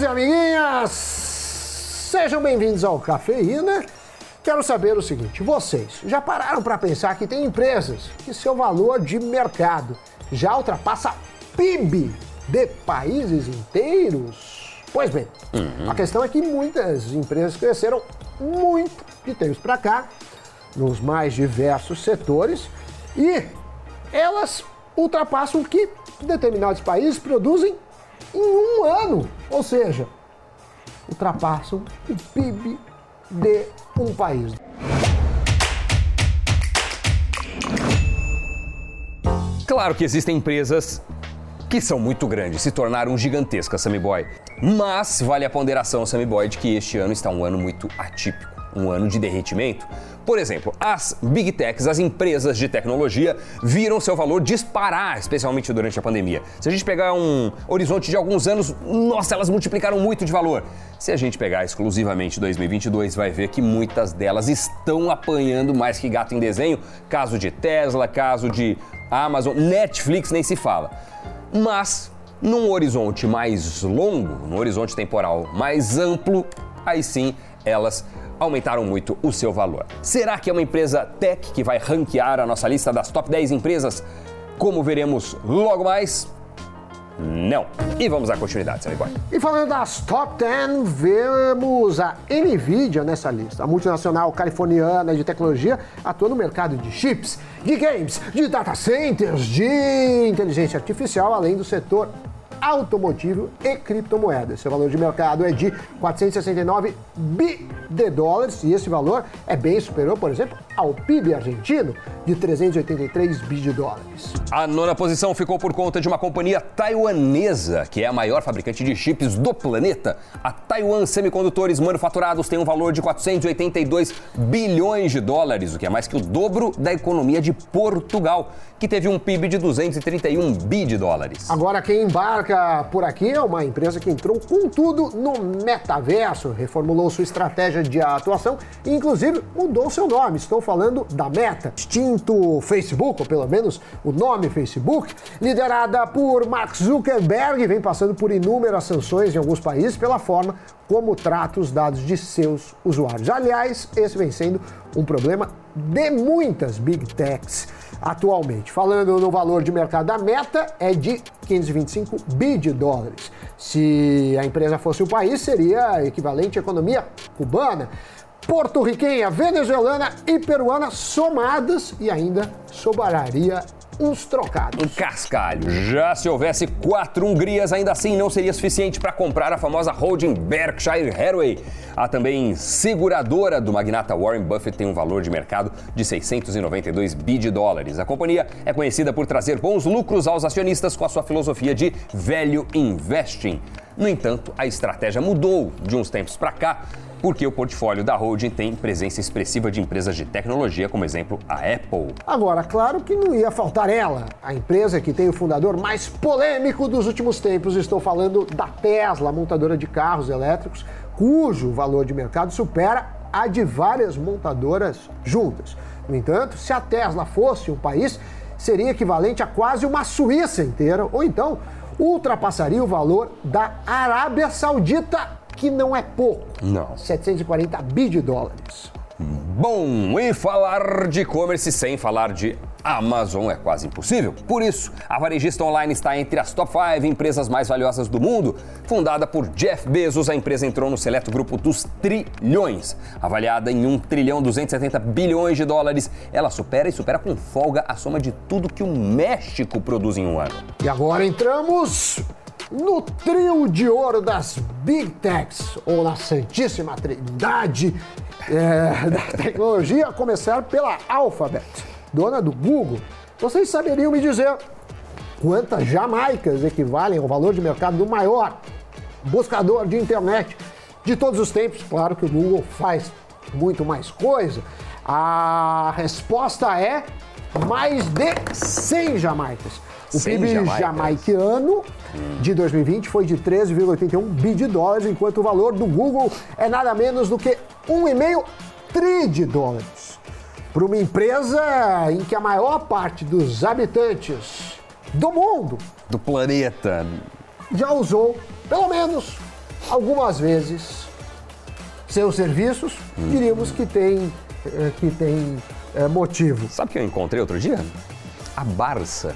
amiguinhos e amiguinhas! Sejam bem-vindos ao Cafeína. Quero saber o seguinte: vocês já pararam para pensar que tem empresas que seu valor de mercado já ultrapassa PIB de países inteiros? Pois bem, a questão é que muitas empresas cresceram muito de tempos para cá, nos mais diversos setores, e elas ultrapassam o que determinados países produzem em um ano. Ou seja, ultrapassam o PIB de um país. Claro que existem empresas que são muito grandes, se tornaram gigantescas, Sammy Boy. Mas vale a ponderação, Sammy Boy, de que este ano está um ano muito atípico, um ano de derretimento. Por exemplo, as big techs, as empresas de tecnologia, viram seu valor disparar, especialmente durante a pandemia. Se a gente pegar um horizonte de alguns anos, nossa, elas multiplicaram muito de valor. Se a gente pegar exclusivamente 2022, vai ver que muitas delas estão apanhando mais que gato em desenho. Caso de Tesla, caso de Amazon, Netflix nem se fala. Mas num horizonte mais longo, num horizonte temporal mais amplo, aí sim elas aumentaram muito o seu valor. Será que é uma empresa tech que vai ranquear a nossa lista das top 10 empresas? Como veremos logo mais? Não. E vamos à continuidade, Sammy Boy. E falando das top 10, vemos a Nvidia nessa lista. A multinacional californiana de tecnologia atua no mercado de chips, de games, de data centers, de inteligência artificial, além do setor automotivo e criptomoedas. Seu valor de mercado é de 469 bi de dólares e esse valor é bem superior, por exemplo, ao PIB argentino de 383 bi de dólares. A nona posição ficou por conta de uma companhia taiwanesa, que é a maior fabricante de chips do planeta. A Taiwan Semicondutores Manufaturados tem um valor de 482 bilhões de dólares, o que é mais que o dobro da economia de Portugal, que teve um PIB de 231 bi de dólares. Agora, quem embarca por aqui é uma empresa que entrou com tudo no metaverso, reformulou sua estratégia de atuação e, inclusive, mudou seu nome. Estou falando da Meta, extinto Facebook, ou pelo menos o nome Facebook, liderada por Mark Zuckerberg, vem passando por inúmeras sanções em alguns países pela forma como trata os dados de seus usuários. Aliás, esse vem sendo um problema de muitas big techs atualmente. Falando no valor de mercado da Meta, é de 525 bi de dólares. Se a empresa fosse o país, seria equivalente à economia cubana porto-riquenha, venezuelana e peruana somadas e ainda sobraria uns trocados. Um cascalho. Já se houvesse quatro Hungrias, ainda assim não seria suficiente para comprar a famosa holding Berkshire Hathaway. A também seguradora do magnata Warren Buffett tem um valor de mercado de 692 bi de dólares. A companhia é conhecida por trazer bons lucros aos acionistas com a sua filosofia de velho investing. No entanto, a estratégia mudou de uns tempos para cá porque o portfólio da holding tem presença expressiva de empresas de tecnologia, como exemplo a Apple. Agora, claro que não ia faltar ela, a empresa que tem o fundador mais polêmico dos últimos tempos. Estou falando da Tesla, montadora de carros elétricos, cujo valor de mercado supera a de várias montadoras juntas. No entanto, se a Tesla fosse um país, seria equivalente a quase uma Suíça inteira, ou então ultrapassaria o valor da Arábia Saudita que não é pouco. Não. 740 bi de dólares. Bom, e falar de e-commerce sem falar de Amazon é quase impossível. Por isso, a varejista online está entre as top 5 empresas mais valiosas do mundo. Fundada por Jeff Bezos, a empresa entrou no seleto grupo dos trilhões. Avaliada em 1 trilhão 270 bilhões de dólares, ela supera e supera com folga a soma de tudo que o México produz em um ano. E agora entramos no trio de ouro das Big Techs, ou na Santíssima Trindade é, da tecnologia, a começar pela Alphabet, dona do Google. Vocês saberiam me dizer quantas jamaicas equivalem ao valor de mercado do maior buscador de internet de todos os tempos? Claro que o Google faz muito mais coisa. A resposta é mais de 100 jamaicas. O PIB jamaicas. jamaiquiano de 2020 foi de 13,81 bi de dólares, enquanto o valor do Google é nada menos do que 1,5 tri de dólares. Para uma empresa em que a maior parte dos habitantes do mundo Do planeta. já usou pelo menos algumas vezes seus serviços, diríamos que tem, eh, que tem é, motivo. Sabe o que eu encontrei outro dia? A Barça.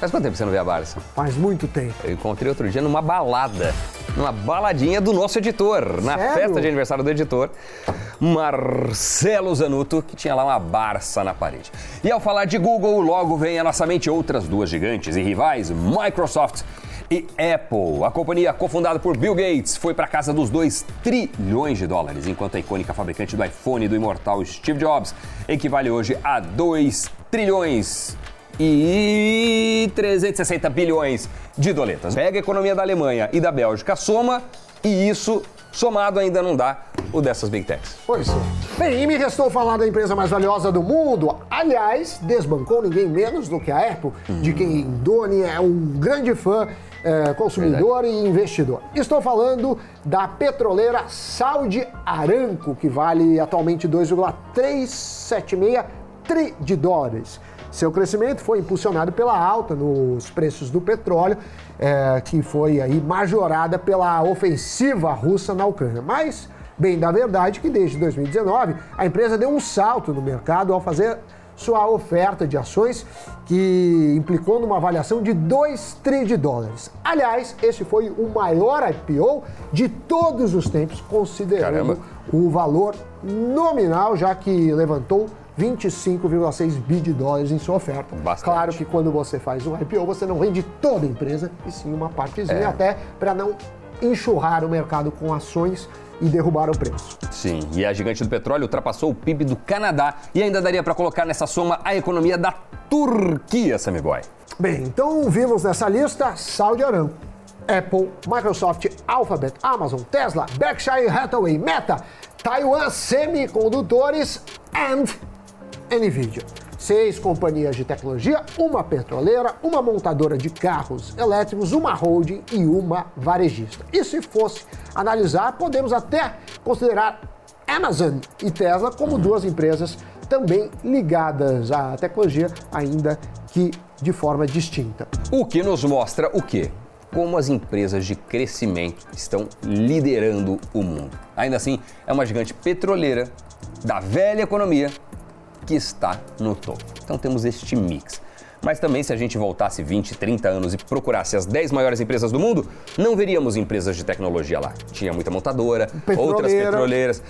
Faz quanto tempo você não vê a Barça? Faz muito tempo. Eu encontrei outro dia numa balada, numa baladinha do nosso editor, na Sério? festa de aniversário do editor, Marcelo Zanuto, que tinha lá uma Barça na parede. E ao falar de Google, logo vem à nossa mente outras duas gigantes e rivais, Microsoft e Apple. A companhia, cofundada por Bill Gates, foi para casa dos 2 trilhões de dólares, enquanto a icônica fabricante do iPhone do imortal Steve Jobs equivale hoje a 2 trilhões e 360 bilhões de doletas. Pega a economia da Alemanha e da Bélgica, soma e isso somado ainda não dá o dessas big techs. Pois é. Bem, e me restou falar da empresa mais valiosa do mundo. Aliás, desbancou ninguém menos do que a Apple, de quem Doni é um grande fã, é, consumidor e investidor. Estou falando da petroleira Saudi Aramco, que vale atualmente 2,376 tri de dólares. Seu crescimento foi impulsionado pela alta nos preços do petróleo, é, que foi aí majorada pela ofensiva russa na Ucrânia. Mas, bem da verdade, que desde 2019 a empresa deu um salto no mercado ao fazer sua oferta de ações, que implicou numa avaliação de 2 tri de dólares. Aliás, esse foi o maior IPO de todos os tempos, considerando Caramba. o valor nominal, já que levantou 25,6 bi de dólares em sua oferta. Bastante. Claro que quando você faz um IPO, você não vende toda a empresa, e sim uma partezinha, É. até para não enxurrar o mercado com ações e derrubar o preço. Sim, e a gigante do petróleo ultrapassou o PIB do Canadá e ainda daria para colocar nessa soma a economia da Turquia, Sammy Boy. Bem, então vimos nessa lista Saudi Aramco, Apple, Microsoft, Alphabet, Amazon, Tesla, Berkshire Hathaway, Meta, Taiwan Semicondutores and Nvidia. Seis companhias de tecnologia, uma petroleira, uma montadora de carros elétricos, uma holding e uma varejista. E se fosse analisar, podemos até considerar Amazon e Tesla como duas empresas também ligadas à tecnologia, ainda que de forma distinta. O que nos mostra o quê? Como as empresas de crescimento estão liderando o mundo. Ainda assim, é uma gigante petroleira da velha economia que está no topo. Então temos este mix. Mas também, se a gente voltasse 20, 30 anos e procurasse as 10 maiores empresas do mundo, não veríamos empresas de tecnologia lá. Tinha muita montadora, outras Petroleira. petroleiras.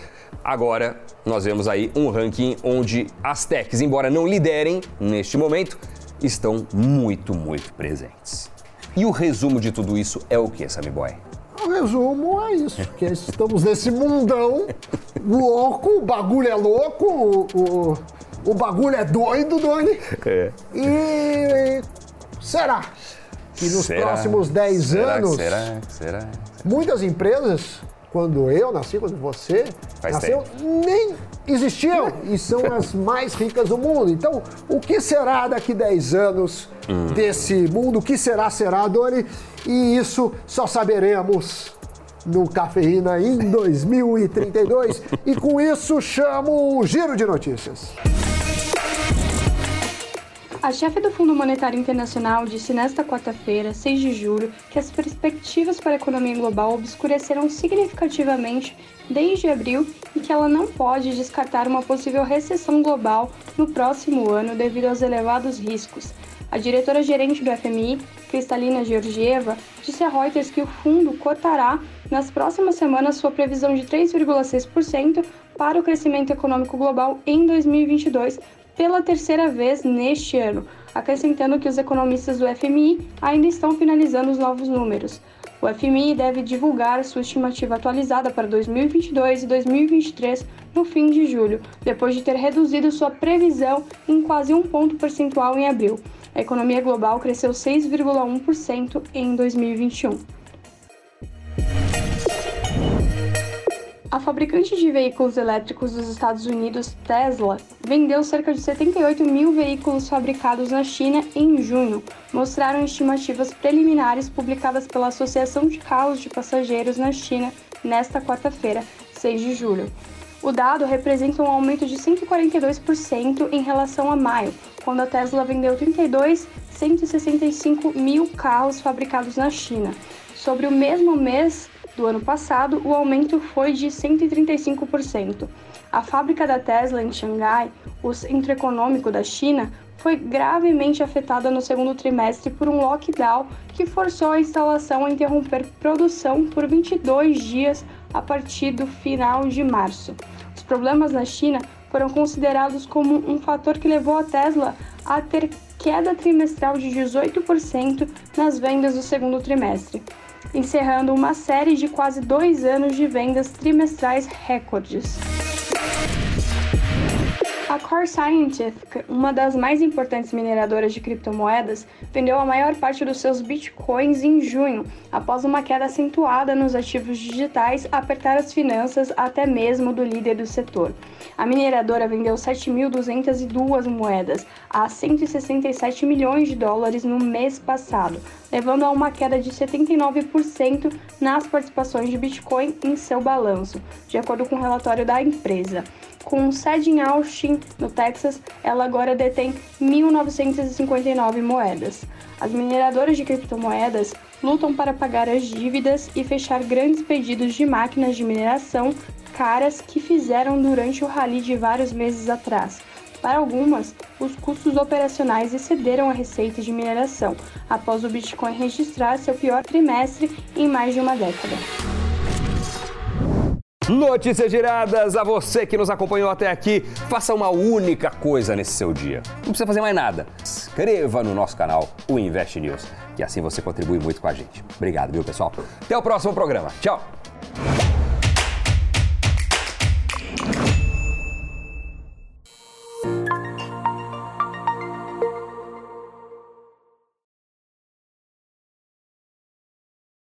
Agora, nós vemos aí um ranking onde as techs, embora não liderem neste momento, estão muito, muito presentes. E o resumo de tudo isso é o que, Sammy Boy? O resumo é isso, que estamos nesse mundão louco, o bagulho é louco, o, o, o bagulho é doido, Doni. É. E será que nos Será? próximos 10 Será? anos Será? Será? muitas empresas, quando eu nasci, quando você Faz nasceu, nem existiam e são as mais ricas do mundo. Então, o que será daqui 10 anos Hum. desse mundo? O que será, será, Doni? E isso só saberemos no Cafeína em 2032. e com isso, chamo o Giro de Notícias. A chefe do Fundo Monetário Internacional disse nesta quarta-feira, 6 de julho, que as perspectivas para a economia global obscureceram significativamente desde abril e que ela não pode descartar uma possível recessão global no próximo ano devido aos elevados riscos. A diretora-gerente do FMI, Kristalina Georgieva, disse a Reuters que o fundo cortará nas próximas semanas sua previsão de 3,6% para o crescimento econômico global em 2022 pela terceira vez neste ano, acrescentando que os economistas do FMI ainda estão finalizando os novos números. O FMI deve divulgar sua estimativa atualizada para 2022 e 2023 no fim de julho, depois de ter reduzido sua previsão em quase um ponto percentual em abril. A economia global cresceu 6,1% em 2021. A fabricante de veículos elétricos dos Estados Unidos, Tesla, vendeu cerca de 78 mil veículos fabricados na China em junho, mostraram estimativas preliminares publicadas pela Associação de Carros de Passageiros na China nesta quarta-feira, 6 de julho. O dado representa um aumento de 142% em relação a maio, quando a Tesla vendeu 32,165 mil carros fabricados na China. Sobre o mesmo mês do ano passado, o aumento foi de 135%. A fábrica da Tesla em Xangai, o centro econômico da China, foi gravemente afetada no segundo trimestre por um lockdown que forçou a instalação a interromper produção por 22 dias a partir do final de março. Os problemas na China foram considerados como um fator que levou a Tesla a ter queda trimestral de 18% nas vendas do segundo trimestre, encerrando uma série de quase dois anos de vendas trimestrais recordes. A Core Scientific, uma das mais importantes mineradoras de criptomoedas, vendeu a maior parte dos seus bitcoins em junho, após uma queda acentuada nos ativos digitais apertar as finanças até mesmo do líder do setor. A mineradora vendeu 7.202 moedas a 167 milhões de dólares no mês passado, levando a uma queda de 79% nas participações de Bitcoin em seu balanço, de acordo com o relatório da empresa. Com sede em Austin, no Texas, ela agora detém 1.959 moedas. As mineradoras de criptomoedas lutam para pagar as dívidas e fechar grandes pedidos de máquinas de mineração caras que fizeram durante o rally de vários meses atrás. Para algumas, os custos operacionais excederam a receita de mineração, após o Bitcoin registrar seu pior trimestre em mais de uma década. Notícias giradas a você que nos acompanhou até aqui. Faça uma única coisa nesse seu dia. Não precisa fazer mais nada. Inscreva no nosso canal, o Invest News, que assim você contribui muito com a gente. Obrigado, viu, pessoal? Até o próximo programa. Tchau.